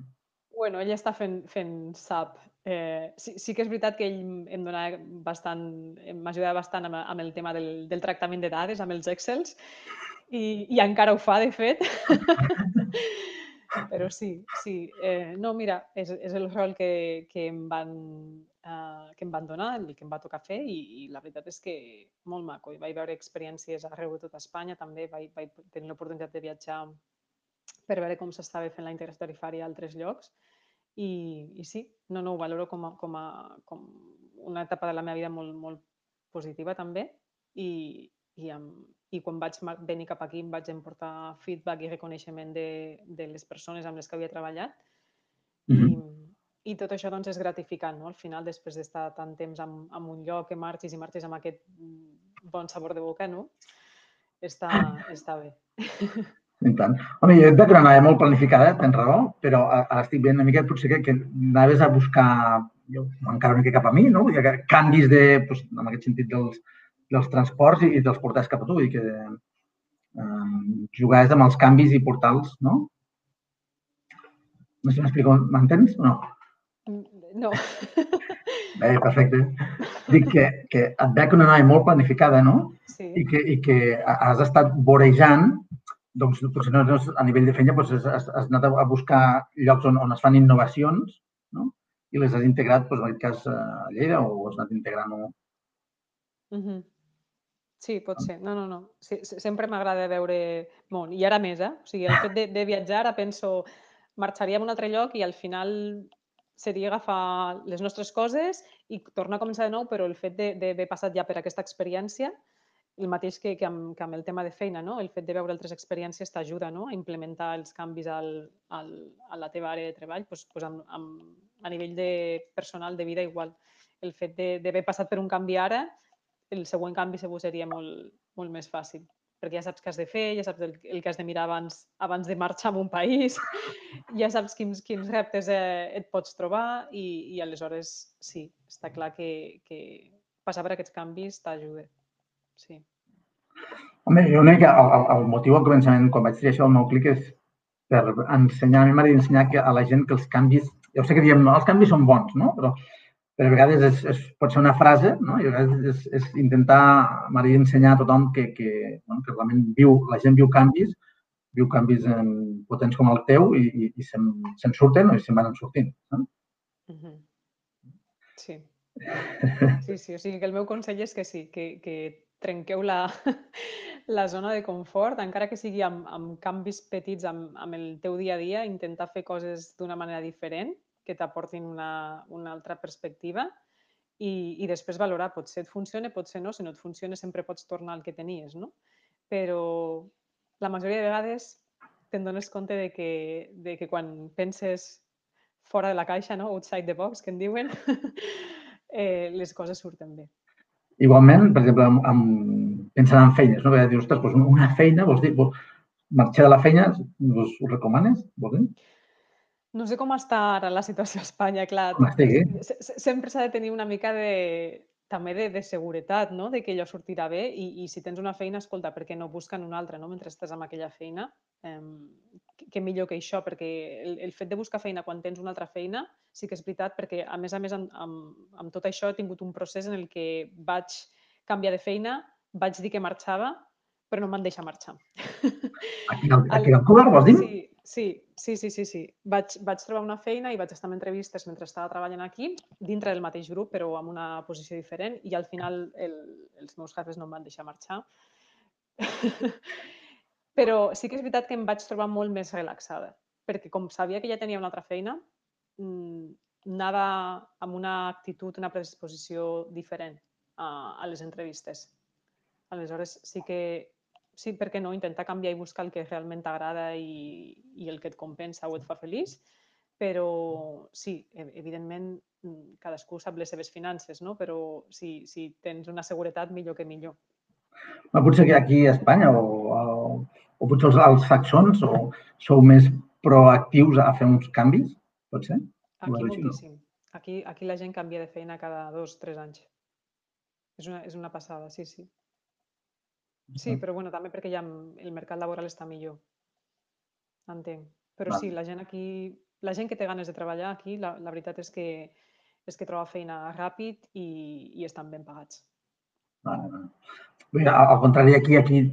Bueno, ell està fent, fent SAP Eh, sí, sí que és veritat que ell em donava bastant, m'ajudava bastant amb, amb el tema del, del tractament de dades, amb els Excels, i, i encara ho fa, de fet. Però sí, sí. Eh, no, mira, és, és el rol que, que, em van, eh, que em van donar, el que em va tocar fer, i, i la veritat és que molt maco. I vaig veure experiències arreu de tot Espanya, també vaig, vaig tenir l'oportunitat de viatjar per veure com s'estava fent la integració tarifària a altres llocs i, i sí, no, no, ho valoro com, a, com, a, com una etapa de la meva vida molt, molt positiva també i, i, amb, i quan vaig venir cap aquí em vaig emportar feedback i reconeixement de, de les persones amb les que havia treballat mm -hmm. i, i tot això doncs, és gratificant, no? Al final, després d'estar tant temps en, en un lloc que marxis i marxis amb aquest bon sabor de boca, no? Està, està bé. I tant. Home, jo veig que anava molt planificada, tens raó, però ara estic veient una mica potser que, que anaves a buscar, jo, encara una mica cap a mi, no? Vull dir, canvis de, doncs, en aquest sentit dels, dels transports i, i dels portals cap a tu, i que eh, jugaves amb els canvis i portals, no? No sé si m'explico, m'entens o no? No. Bé, perfecte. Dic que, que et veig una nave molt planificada, no? Sí. I que, I que has estat vorejant doncs, potser no, a nivell de feina doncs, has, has anat a buscar llocs on, on es fan innovacions no? i les has integrat, doncs, en aquest cas, a Lleida o has anat integrant -ho? Mm -hmm. Sí, pot ser. No, no, no. Sí, sempre m'agrada veure món. I ara més, eh? O sigui, el fet de, de viatjar, ara penso, marxaria a un altre lloc i al final seria agafar les nostres coses i tornar a començar de nou, però el fet d'haver passat ja per aquesta experiència el mateix que, que, amb, que amb el tema de feina, no? el fet de veure altres experiències t'ajuda no? a implementar els canvis al, al, a la teva àrea de treball, doncs, doncs amb, amb, a nivell de personal de vida igual. El fet d'haver passat per un canvi ara, el següent canvi segur seria molt, molt més fàcil, perquè ja saps què has de fer, ja saps el, el que has de mirar abans, abans de marxar a un país, ja saps quins, quins reptes eh, et pots trobar i, i aleshores sí, està clar que, que passar per aquests canvis t'ajuda. Sí. Home, jo una mica, el, el, motiu al començament, quan vaig triar això del nou clic, és per ensenyar, a mi m'agrada ensenyar que a la gent que els canvis, ja sé que diem, no, els canvis són bons, no? Però, però a vegades és, és, pot ser una frase, no? I a vegades és, és intentar, m'agrada ensenyar a tothom que, que, bueno, que realment viu, la gent viu canvis, viu canvis en, potents com el teu i, i, i se'n se surten o se'n van sortint. No? Mm -hmm. Sí. Sí, sí, o sigui que el meu consell és que sí, que, que trenqueu la, la zona de confort, encara que sigui amb, amb canvis petits amb, amb el teu dia a dia, intentar fer coses d'una manera diferent, que t'aportin una, una altra perspectiva i, i després valorar, potser et funciona, potser no, si no et funciona sempre pots tornar al que tenies, no? Però la majoria de vegades te'n dones compte de que, de que quan penses fora de la caixa, no? outside the box, que en diuen, eh, les coses surten bé. Igualment, per exemple, amb, amb, pensant en feines, no? Dius, ostres, doncs una feina, vols dir, vols, marxar de la feina, us ho recomanes? Vols dir? No sé com està ara la situació a Espanya, clar. Com estigui. Sempre s'ha de tenir una mica de, també de, de seguretat, no? de que allò sortirà bé i, i si tens una feina, escolta, per què no busquen una altra no? mentre estàs amb aquella feina? Que millor que això, perquè el, el fet de buscar feina quan tens una altra feina sí que és veritat, perquè a més a més amb, amb, amb tot això he tingut un procés en el que vaig canviar de feina, vaig dir que marxava, però no em van deixar marxar. Aquí, aquí Cuba, vols dir? Sí, sí, sí, sí, sí, sí. Vaig, vaig trobar una feina i vaig estar en entrevistes mentre estava treballant aquí, dintre del mateix grup, però amb una posició diferent, i al final el, els meus jefes no em van deixar marxar. però sí que és veritat que em vaig trobar molt més relaxada, perquè com sabia que ja tenia una altra feina, mmm, anava amb una actitud, una predisposició diferent a, a les entrevistes. Aleshores, sí que sí, per què no, intentar canviar i buscar el que realment t'agrada i, i el que et compensa o et fa feliç, però sí, evidentment mm, cadascú sap les seves finances, no? però si, si tens una seguretat, millor que millor. Ma, potser que aquí a Espanya o, o, o potser els, els saxons o sou més proactius a fer uns canvis, pot ser? Aquí moltíssim. Aquí, aquí la gent canvia de feina cada dos, tres anys. És una, és una passada, sí, sí. Sí, però bueno, també perquè ja el mercat laboral està millor. Entenc. Però sí, la gent aquí, la gent que té ganes de treballar aquí, la, la veritat és que és que troba feina ràpid i, i estan ben pagats. Vale, vale. Al contrari, aquí, aquí,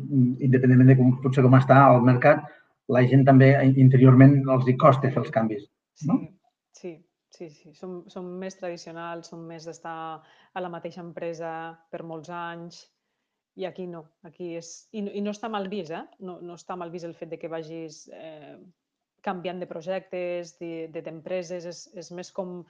independentment de com, potser com està el mercat, la gent també interiorment els hi costa fer els canvis. No? Sí, sí, sí, sí. Som, som més tradicionals, som més d'estar a la mateixa empresa per molts anys, i aquí no, aquí és... I, i no està mal vist, eh? No, no està mal vist el fet de que vagis eh, canviant de projectes, d'empreses, de, és, és més com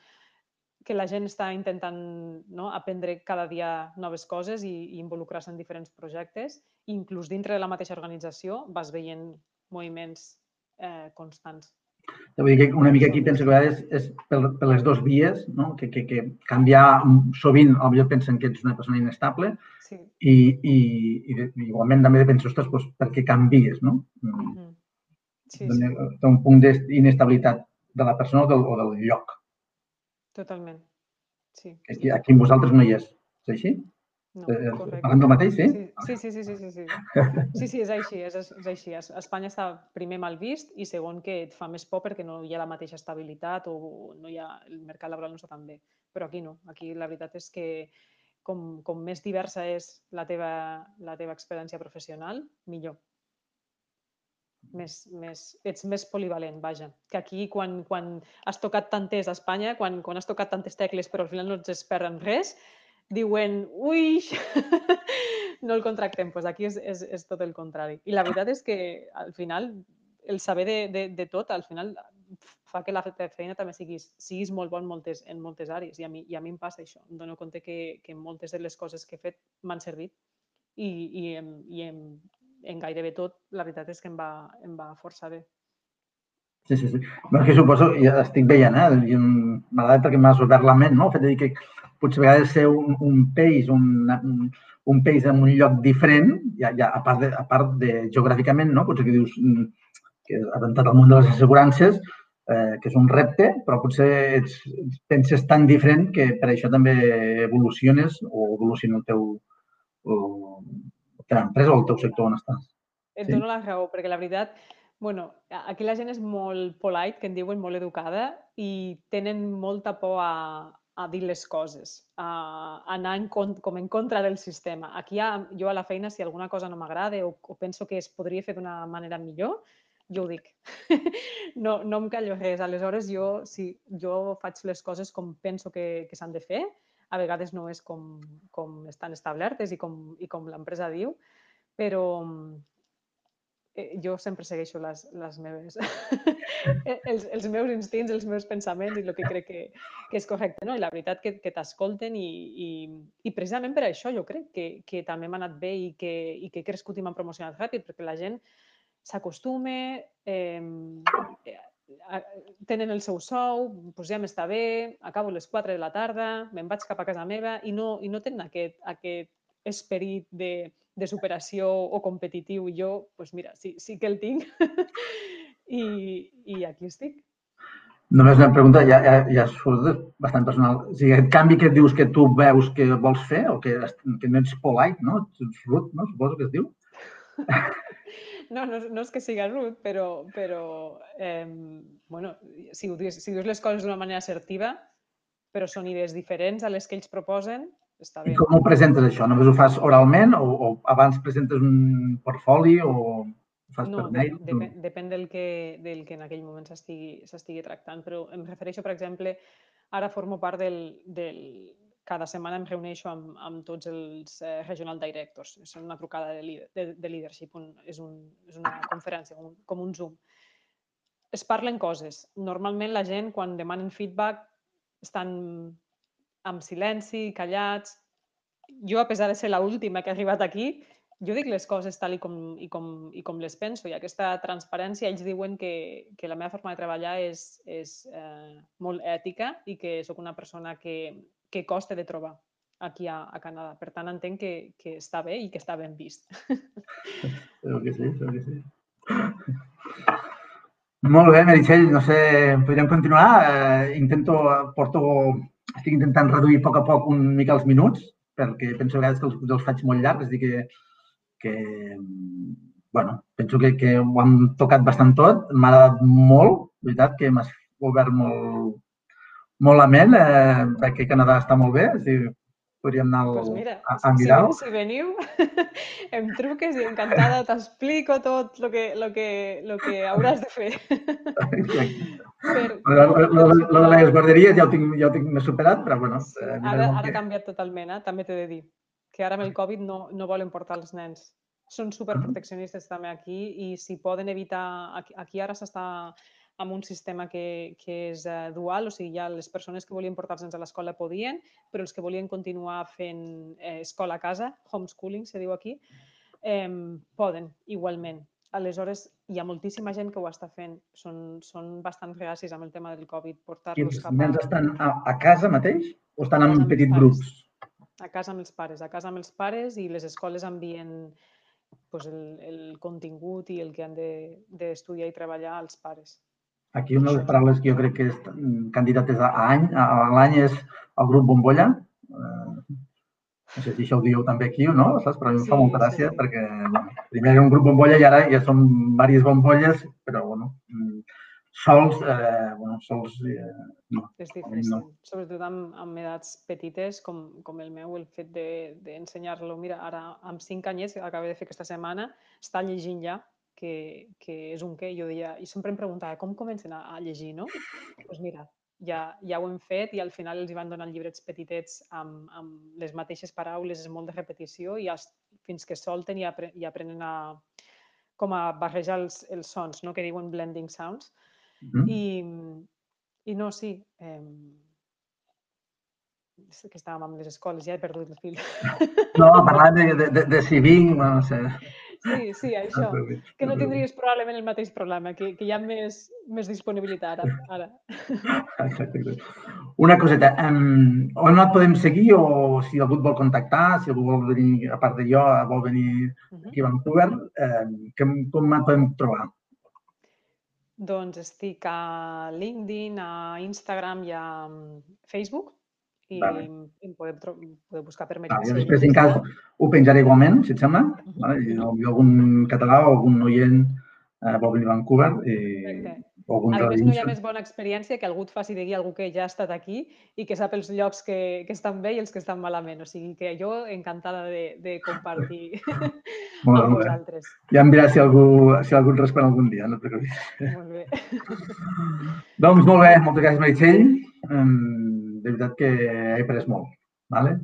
que la gent està intentant no, aprendre cada dia noves coses i, i involucrar-se en diferents projectes. I inclús dintre de la mateixa organització vas veient moviments eh, constants. Vull dir que una mica aquí penso que a vegades és per, per les dues vies, no? que, que, que canviar sovint, potser pensen que ets una persona inestable sí. i, i, i, igualment també penso, ostres, doncs, per què canvies, no? Mm -hmm. sí, sí. Té un punt d'inestabilitat de la persona o del, o del lloc. Totalment. Sí. Aquí, aquí amb vosaltres no hi és. És així? No, eh, correcte. Parlem del mateix, sí? Sí, sí, sí, sí, sí, sí. Sí, sí, és així, és, és així. Espanya està primer mal vist i segon que et fa més por perquè no hi ha la mateixa estabilitat o no hi ha, el mercat laboral no està tan bé. Però aquí no. Aquí la veritat és que com, com més diversa és la teva, la teva experiència professional, millor. Més, més, ets més polivalent, vaja. Que aquí, quan, quan has tocat tantes a Espanya, quan, quan has tocat tantes tecles però al final no ets expert en res, diuen, ui, no el contractem. Pues aquí és, és, és tot el contrari. I la veritat és que al final el saber de, de, de tot, al final fa que la feina també siguis, siguis molt bon moltes, en moltes àrees. I a, mi, I a mi em passa això. Em dono compte que, que moltes de les coses que he fet m'han servit i, i, em, i em, en gairebé tot la veritat és que em va, em va força bé. Sí, sí, sí. Que suposo, ja estic veient, eh? M'agrada perquè m'has obert la ment, no? El fet de dir que potser a vegades ser un, un peix, un, un, un peix en un lloc diferent, ja, ja a, part de, a part de geogràficament, no? potser que dius mm, que has entrat al món de les assegurances, eh, que és un repte, però potser ets, penses tan diferent que per això també evoluciones o evoluciona el teu, o, la teva empresa o el teu sector on estàs. Et dono la raó, perquè la veritat, bueno, aquí la gent és molt polite, que en diuen molt educada, i tenen molta por a, a dir les coses, a anar en, com en contra del sistema. Aquí ha, jo a la feina, si alguna cosa no m'agrada o, o penso que es podria fer d'una manera millor, jo ho dic. no, no em callo res. Aleshores, jo, si jo faig les coses com penso que, que s'han de fer, a vegades no és com, com estan establertes i com, i com l'empresa diu, però, eh, jo sempre segueixo les, les meves, els, els meus instints, els meus pensaments i el que crec que, que és correcte. No? I la veritat que, que t'escolten i, i, i precisament per això jo crec que, que també m'ha anat bé i que, i que he crescut i m'han promocionat ràpid, perquè la gent s'acostume, eh, tenen el seu sou, doncs ja m'està bé, acabo les 4 de la tarda, me'n vaig cap a casa meva i no, i no tenen aquest, aquest esperit de, de superació o competitiu. Jo, doncs mira, sí, sí que el tinc I, i aquí estic. Només una pregunta, ja, ja, ja surt bastant personal. O sigui, aquest canvi que et dius que tu veus que vols fer o que, que no ets polite, no? Ets rude, no? Suposo que es diu. No, no, no és que siga rude, però, però eh, bueno, si, ho dius, si dius les coses d'una manera assertiva, però són idees diferents a les que ells proposen, està bé. I com ho presentes, això? Només ho fas oralment o, o abans presentes un portfoli o fas no, per mail? De, depèn, depèn del que, del que en aquell moment s'estigui tractant, però em refereixo, per exemple, ara formo part del, del cada setmana em reuneixo amb, amb tots els eh, regional directors. És una trucada de, de, de leadership, un, és, un, és una conferència, un, com un Zoom. Es parlen coses. Normalment la gent, quan demanen feedback, estan amb silenci, callats. Jo, a pesar de ser l'última que ha arribat aquí, jo dic les coses tal i com, i com, i com les penso i aquesta transparència, ells diuen que, que la meva forma de treballar és, és eh, molt ètica i que sóc una persona que, que costa de trobar aquí a, a Canadà. Per tant, entenc que, que està bé i que està ben vist. Segur que sí, segur que sí. Molt bé, Meritxell, no sé, podríem continuar. Eh, intento, porto, estic intentant reduir a poc a poc un mica els minuts, perquè penso a vegades que els, els faig molt llargs, és dir, que que, bueno, penso que, que ho hem tocat bastant tot. M'ha agradat molt, veritat, que m'has obert molt, molt la ment, eh, perquè Canadà està molt bé, és dir, podríem anar pues mira, a, a mirar-ho. Si, si veniu, em truques i encantada t'explico tot el que, lo que, lo que hauràs de fer. Per, lo, de les guarderies ja ho tinc, ja ho tinc més superat, però bueno. Eh, ara, ara ha canviat totalment, eh? també t'he de dir que ara amb el Covid no, no volen portar els nens. Són superproteccionistes també aquí i si poden evitar... Aquí, aquí ara s'està amb un sistema que, que és uh, dual, o sigui, ja les persones que volien portar els nens a l'escola podien, però els que volien continuar fent eh, escola a casa, homeschooling se diu aquí, eh, poden igualment. Aleshores, hi ha moltíssima gent que ho està fent. Són, són bastant reacis amb el tema del Covid. Portar-los cap a... nens estan a, a casa mateix o estan en petits grups? A casa amb els pares, a casa amb els pares i les escoles envien pues, el, el contingut i el que han d'estudiar de, i treballar als pares. Aquí una de les paraules que jo crec que és candidates a, any, a, l'any és el grup Bombolla. Eh, no sé si això ho dieu també aquí o no, saps? però a mi em sí, fa molta gràcia sí. perquè bueno, primer era un grup bombolla i ara ja són diverses bombolles, però bueno, sols, eh, bueno, sols eh, no. És difícil, no. sobretot amb, amb edats petites com, com el meu, el fet d'ensenyar-lo. De, Mira, ara amb cinc anyets, acabo de fer aquesta setmana, està llegint ja, que, que és un què. Jo deia, i sempre em preguntava, com comencen a, a llegir, no? Doncs pues mira, ja, ja ho hem fet i al final els hi van donar llibrets petitets amb, amb les mateixes paraules, és molt de repetició i els, fins que solten i, apre, i aprenen a, com a barrejar els, els sons, no? que diuen blending sounds. Mm. I, I no, sí. Eh, que estàvem amb les escoles, ja he perdut el fil. No, parlant de, de, de, de si vinc, no sé. Sí, sí, això. Que no tindries probablement el mateix problema, que, que hi ha més, més disponibilitat ara. ara. Exacte. Una coseta, um, on et podem seguir o si algú et vol contactar, si algú vol venir, a part de jo, vol venir aquí a Vancouver, um, com, com et podem trobar? Doncs estic a LinkedIn, a Instagram i a mm, Facebook i vale. em podeu, podeu buscar per Meritxell. Vale, després, en cas, ho penjaré igualment, si et sembla. Uh -huh. vale? I algun català o algun oient eh, vol venir a Vancouver i, Perfecte. A més, no hi ha més bona experiència que algú et faci de guia algú que ja ha estat aquí i que sap els llocs que, que estan bé i els que estan malament. O sigui que jo encantada de, de compartir molt amb vosaltres. Ja em diràs si algú, si algú et respon algun dia, no et preocupis. Molt bé. doncs molt bé, moltes gràcies Meritxell. De veritat que he après molt. Vale?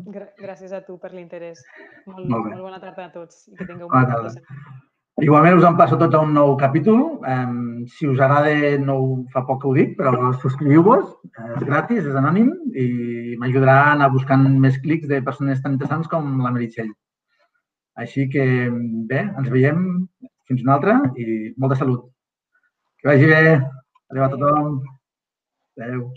Gràcies a tu per l'interès. Molt, molt, molt bona tarda a tots i que tingueu bona tarda. Igualment us passo tots a un nou capítol. Um, si us agrada, no fa poc que ho dic, però subscriviu-vos, és gratis, és anònim i m'ajudarà a anar buscant més clics de persones tan interessants com la Meritxell. Així que bé, ens veiem fins una altra i molta salut. Que vagi bé. Adéu a tothom. Adéu.